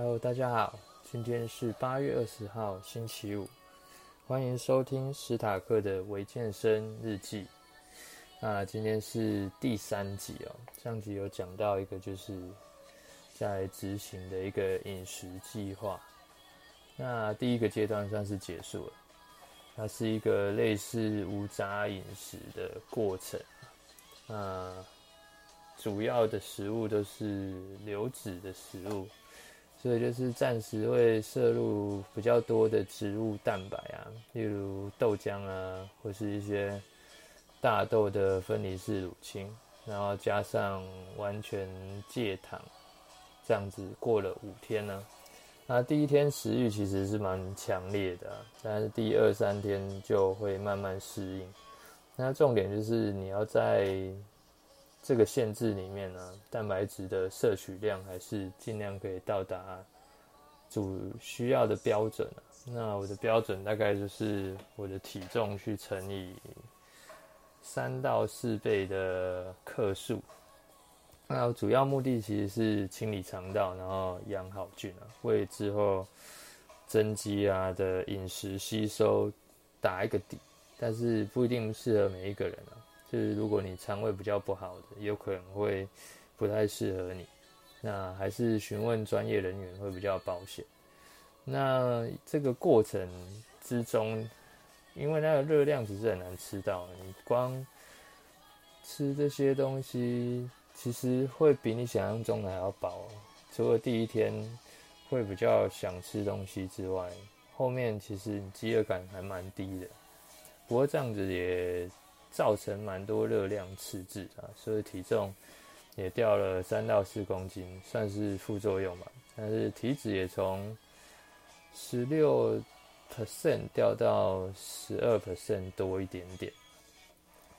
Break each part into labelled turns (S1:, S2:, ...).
S1: Hello，大家好，今天是八月二十号，星期五，欢迎收听史塔克的维健身日记。那今天是第三集哦，上集有讲到一个就是在执行的一个饮食计划。那第一个阶段算是结束了，它是一个类似无杂饮食的过程。那主要的食物都是流质的食物。所以就是暂时会摄入比较多的植物蛋白啊，例如豆浆啊，或是一些大豆的分离式乳清，然后加上完全戒糖，这样子过了五天呢。那第一天食欲其实是蛮强烈的，但是第二三天就会慢慢适应。那重点就是你要在。这个限制里面呢、蛋白质的摄取量还是尽量可以到达主需要的标准、那我的标准大概就是我的体重去乘以三到四倍的克数。那主要目的其实是清理肠道，然后养好菌啊，为之后增肌啊的饮食吸收打一个底。但是不一定适合每一个人啊。就是如果你肠胃比较不好的，有可能会不太适合你，那还是询问专业人员会比较保险。那这个过程之中，因为那个热量其实很难吃到，你光吃这些东西，其实会比你想象中的还要饱。除了第一天会比较想吃东西之外，后面其实你饥饿感还蛮低的。不过这样子也。造成蛮多热量赤字啊，所以体重也掉了三到四公斤，算是副作用吧。但是体脂也从十六 percent 掉到十二 percent 多一点点，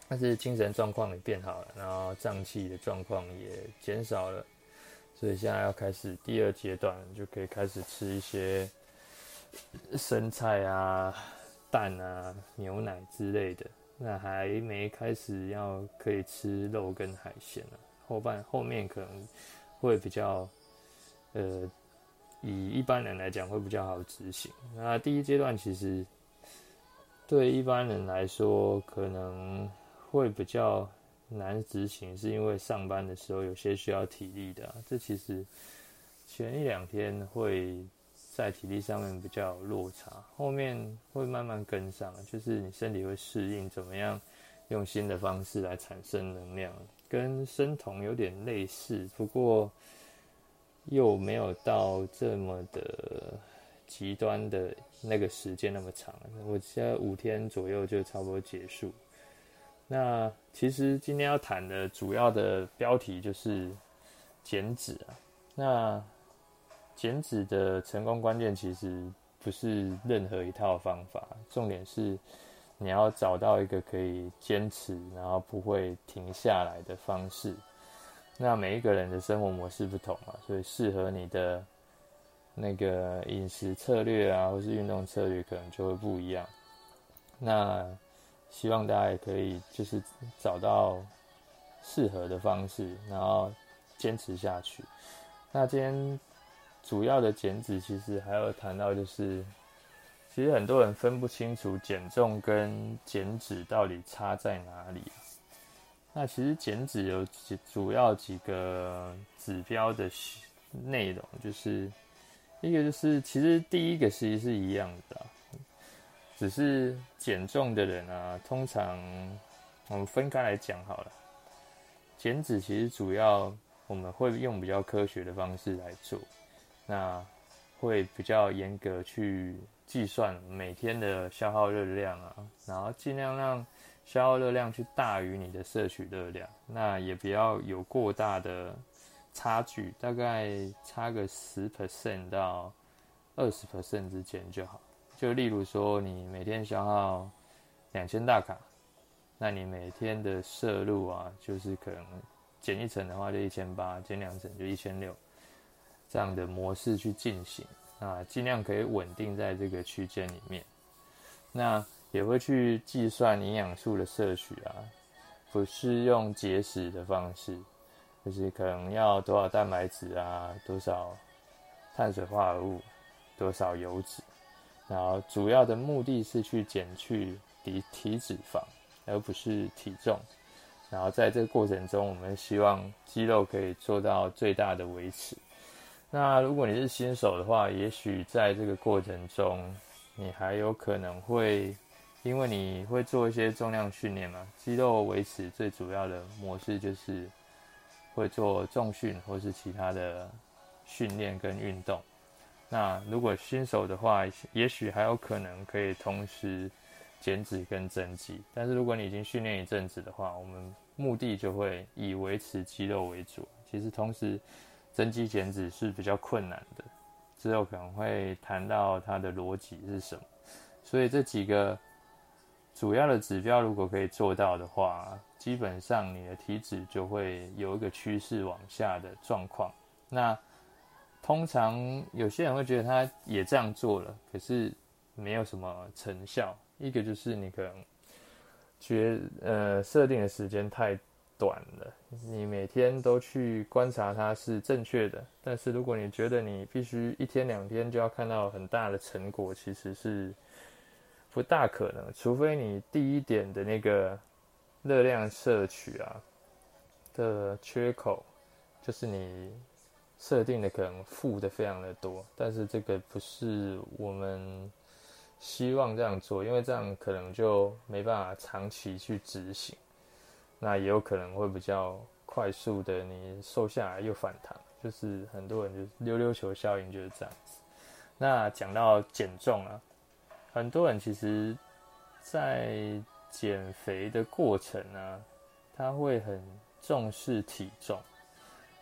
S1: 但是精神状况也变好了，然后胀气的状况也减少了，所以现在要开始第二阶段，就可以开始吃一些生菜啊、蛋啊、牛奶之类的。那还没开始要可以吃肉跟海鲜了，后半后面可能会比较，呃，以一般人来讲会比较好执行。那第一阶段其实对一般人来说可能会比较难执行，是因为上班的时候有些需要体力的，这其实前一两天会。在体力上面比较有落差，后面会慢慢跟上，就是你身体会适应怎么样用新的方式来产生能量，跟生酮有点类似，不过又没有到这么的极端的那个时间那么长。我现在五天左右就差不多结束。那其实今天要谈的主要的标题就是减脂啊，那。减脂的成功关键其实不是任何一套方法，重点是你要找到一个可以坚持，然后不会停下来的方式。那每一个人的生活模式不同嘛，所以适合你的那个饮食策略啊，或是运动策略可能就会不一样。那希望大家也可以就是找到适合的方式，然后坚持下去。那今天。主要的减脂其实还有谈到，就是其实很多人分不清楚减重跟减脂到底差在哪里。那其实减脂有几主要几个指标的内容，就是一个就是其实第一个其实是一样的，只是减重的人啊，通常我们分开来讲好了。减脂其实主要我们会用比较科学的方式来做。那会比较严格去计算每天的消耗热量啊，然后尽量让消耗热量去大于你的摄取热量，那也不要有过大的差距，大概差个十 percent 到二十 percent 之间就好。就例如说，你每天消耗两千大卡，那你每天的摄入啊，就是可能减一层的话就一千八，减两层就一千六。这样的模式去进行啊，尽量可以稳定在这个区间里面。那也会去计算营养素的摄取啊，不是用节食的方式，就是可能要多少蛋白质啊，多少碳水化合物，多少油脂，然后主要的目的是去减去体体脂肪，而不是体重。然后在这个过程中，我们希望肌肉可以做到最大的维持。那如果你是新手的话，也许在这个过程中，你还有可能会，因为你会做一些重量训练嘛，肌肉维持最主要的模式就是会做重训或是其他的训练跟运动。那如果新手的话，也许还有可能可以同时减脂跟增肌。但是如果你已经训练一阵子的话，我们目的就会以维持肌肉为主。其实同时。增肌减脂是比较困难的，之后可能会谈到它的逻辑是什么。所以这几个主要的指标，如果可以做到的话，基本上你的体脂就会有一个趋势往下的状况。那通常有些人会觉得他也这样做了，可是没有什么成效。一个就是你可能觉呃设定的时间太短了，你每天都去观察它是正确的，但是如果你觉得你必须一天两天就要看到很大的成果，其实是不大可能，除非你第一点的那个热量摄取啊的缺口，就是你设定的可能负的非常的多，但是这个不是我们希望这样做，因为这样可能就没办法长期去执行。那也有可能会比较快速的，你瘦下来又反弹，就是很多人就是溜溜球效应就是这样子。那讲到减重啊，很多人其实，在减肥的过程呢，他会很重视体重，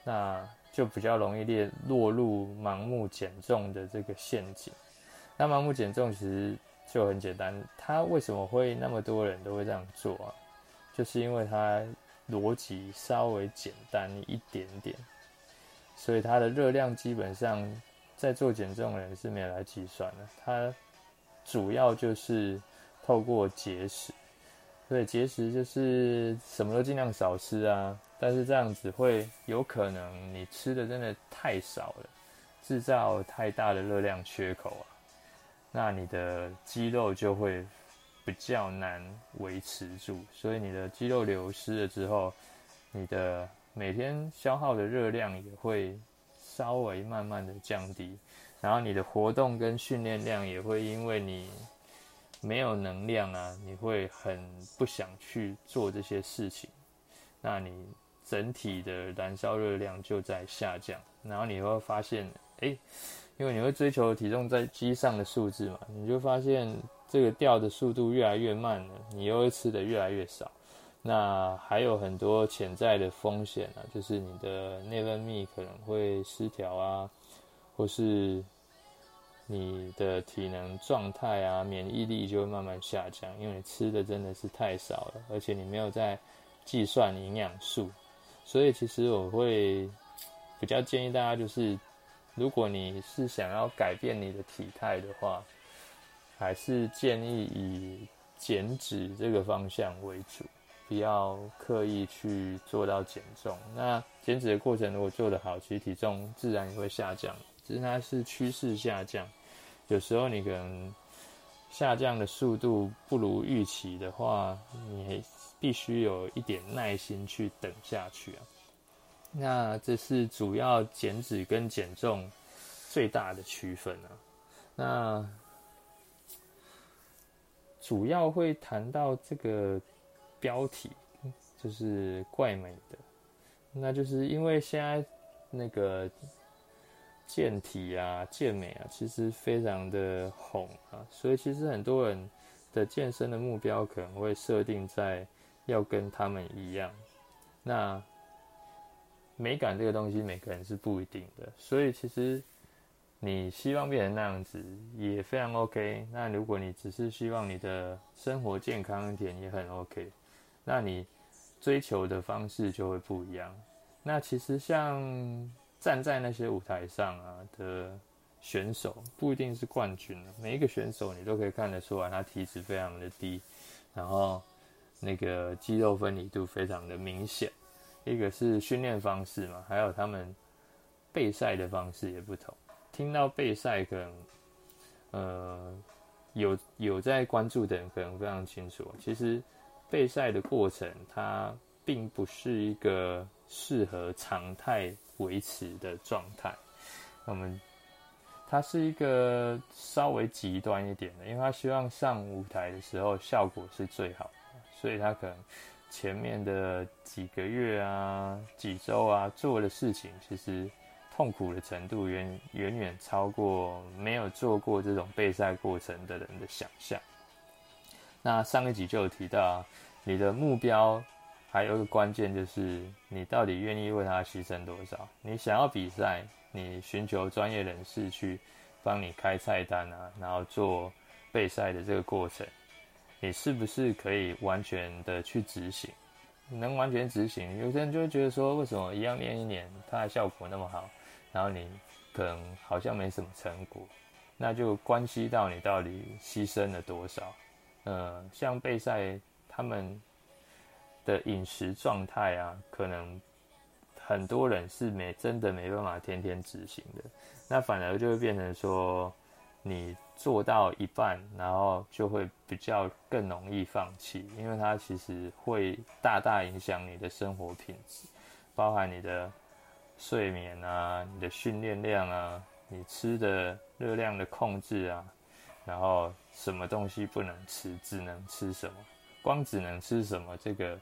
S1: 那就比较容易列落入盲目减重的这个陷阱。那盲目减重其实就很简单，他为什么会那么多人都会这样做啊？就是因为它逻辑稍微简单一点点，所以它的热量基本上在做减重的人是没有来计算的。它主要就是透过节食，所以节食就是什么都尽量少吃啊。但是这样子会有可能你吃的真的太少了，制造太大的热量缺口啊，那你的肌肉就会。比较难维持住，所以你的肌肉流失了之后，你的每天消耗的热量也会稍微慢慢的降低，然后你的活动跟训练量也会因为你没有能量啊，你会很不想去做这些事情，那你整体的燃烧热量就在下降，然后你会发现，诶，因为你会追求体重在机上的数字嘛，你就发现。这个掉的速度越来越慢了，你又会吃的越来越少，那还有很多潜在的风险啊，就是你的内分泌可能会失调啊，或是你的体能状态啊、免疫力就会慢慢下降，因为你吃的真的是太少了，而且你没有在计算营养素，所以其实我会比较建议大家，就是如果你是想要改变你的体态的话。还是建议以减脂这个方向为主，不要刻意去做到减重。那减脂的过程如果做得好，其实体重自然也会下降。只是它是趋势下降，有时候你可能下降的速度不如预期的话，你必须有一点耐心去等下去啊。那这是主要减脂跟减重最大的区分啊。那主要会谈到这个标题，就是怪美的，那就是因为现在那个健体啊、健美啊，其实非常的红啊，所以其实很多人的健身的目标可能会设定在要跟他们一样。那美感这个东西，每个人是不一定的，所以其实。你希望变成那样子也非常 OK。那如果你只是希望你的生活健康一点，也很 OK。那你追求的方式就会不一样。那其实像站在那些舞台上啊的选手，不一定是冠军。每一个选手你都可以看得出来，他体脂非常的低，然后那个肌肉分离度非常的明显。一个是训练方式嘛，还有他们备赛的方式也不同。听到备赛，可能呃有有在关注的人可能非常清楚，其实备赛的过程它并不是一个适合常态维持的状态。我们它是一个稍微极端一点的，因为他希望上舞台的时候效果是最好的，所以他可能前面的几个月啊、几周啊做的事情，其实痛苦的程度远远远超过没有做过这种备赛过程的人的想象。那上一集就有提到，你的目标还有一个关键就是你到底愿意为他牺牲多少？你想要比赛？你寻求专业人士去帮你开菜单啊，然后做备赛的这个过程，你是不是可以完全的去执行？能完全执行，有些人就会觉得说，为什么一样练一年，它的效果那么好，然后你可能好像没什么成果，那就关系到你到底牺牲了多少。呃，像备赛他们的饮食状态啊，可能。很多人是没真的没办法天天执行的，那反而就会变成说，你做到一半，然后就会比较更容易放弃，因为它其实会大大影响你的生活品质，包含你的睡眠啊、你的训练量啊、你吃的热量的控制啊，然后什么东西不能吃，只能吃什么，光只能吃什么，这个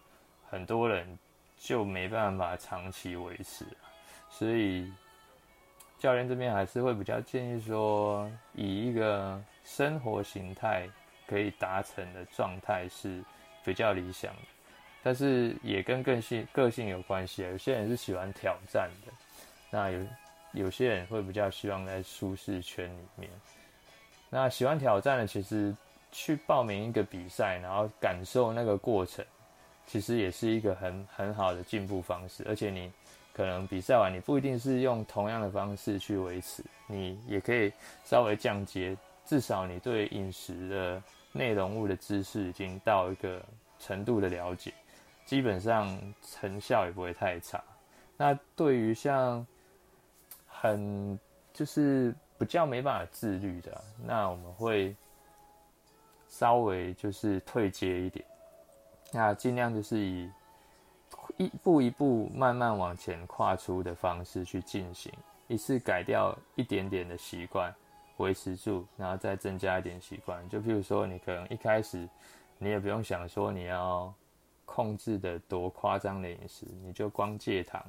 S1: 很多人。就没办法长期维持啊，所以教练这边还是会比较建议说，以一个生活形态可以达成的状态是比较理想的，但是也跟个性个性有关系啊。有些人是喜欢挑战的，那有有些人会比较希望在舒适圈里面。那喜欢挑战的，其实去报名一个比赛，然后感受那个过程。其实也是一个很很好的进步方式，而且你可能比赛完，你不一定是用同样的方式去维持，你也可以稍微降阶，至少你对饮食的内容物的知识已经到一个程度的了解，基本上成效也不会太差。那对于像很就是比较没办法自律的，那我们会稍微就是退阶一点。那尽量就是以一步一步慢慢往前跨出的方式去进行，一次改掉一点点的习惯，维持住，然后再增加一点习惯。就譬如说，你可能一开始你也不用想说你要控制的多夸张的饮食，你就光戒糖，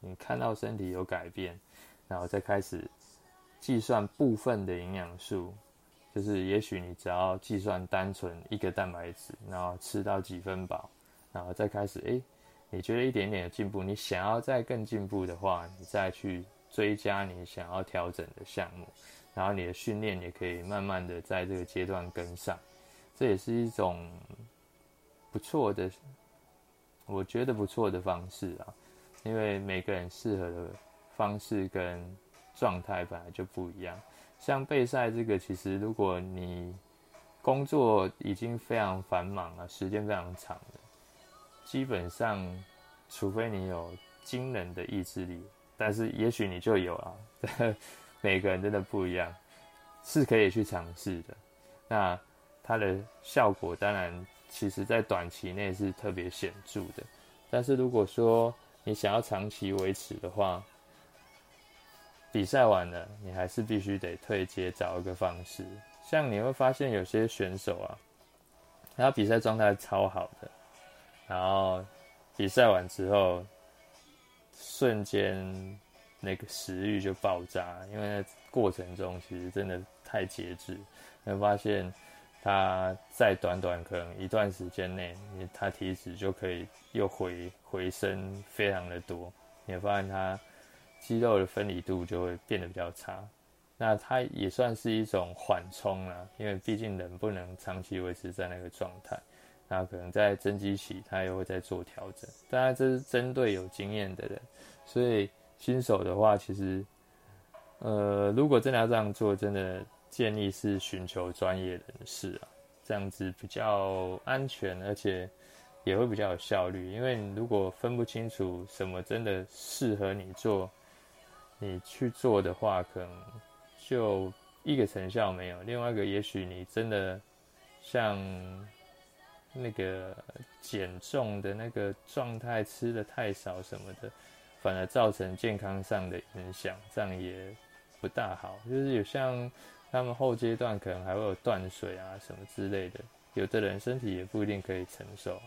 S1: 你看到身体有改变，然后再开始计算部分的营养素。就是，也许你只要计算单纯一个蛋白质，然后吃到几分饱，然后再开始，诶，你觉得一点点的进步，你想要再更进步的话，你再去追加你想要调整的项目，然后你的训练也可以慢慢的在这个阶段跟上，这也是一种不错的，我觉得不错的方式啊，因为每个人适合的方式跟状态本来就不一样。像备赛这个，其实如果你工作已经非常繁忙了，时间非常长的，基本上，除非你有惊人的意志力，但是也许你就有啊。每个人真的不一样，是可以去尝试的。那它的效果当然，其实在短期内是特别显著的。但是如果说你想要长期维持的话，比赛完了，你还是必须得退阶，找一个方式。像你会发现有些选手啊，他比赛状态超好的，然后比赛完之后，瞬间那个食欲就爆炸，因为过程中其实真的太节制。你会发现他在短短可能一段时间内，你他体脂就可以又回回升非常的多。你会发现他。肌肉的分离度就会变得比较差，那它也算是一种缓冲啦，因为毕竟人不能长期维持在那个状态，那可能在增肌期他又会再做调整。当然这是针对有经验的人，所以新手的话，其实，呃，如果真的要这样做，真的建议是寻求专业人士啊，这样子比较安全，而且也会比较有效率。因为你如果分不清楚什么真的适合你做。你去做的话，可能就一个成效没有，另外一个也许你真的像那个减重的那个状态吃的太少什么的，反而造成健康上的影响，这样也不大好。就是有像他们后阶段可能还会有断水啊什么之类的，有的人身体也不一定可以承受，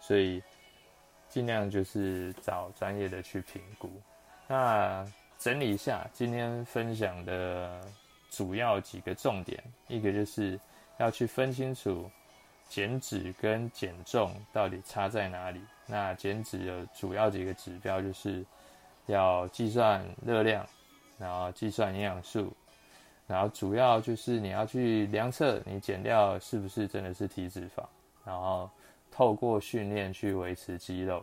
S1: 所以尽量就是找专业的去评估。那整理一下今天分享的主要几个重点，一个就是要去分清楚减脂跟减重到底差在哪里。那减脂的主要几个指标，就是要计算热量，然后计算营养素，然后主要就是你要去量测你减掉是不是真的是体脂肪，然后透过训练去维持肌肉。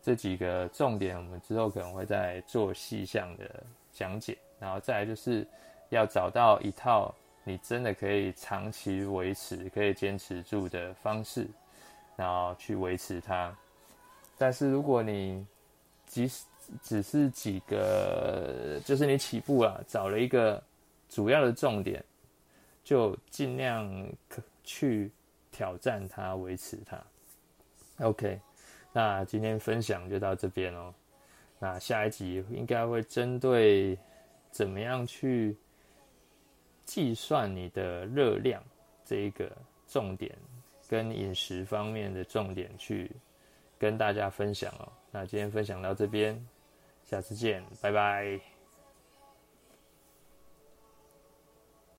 S1: 这几个重点，我们之后可能会再做细项的讲解，然后再来就是要找到一套你真的可以长期维持、可以坚持住的方式，然后去维持它。但是如果你即使只是几个，就是你起步啊，找了一个主要的重点，就尽量去挑战它、维持它。OK。那今天分享就到这边哦。那下一集应该会针对怎么样去计算你的热量这一个重点，跟饮食方面的重点去跟大家分享哦。那今天分享到这边，下次见，拜拜。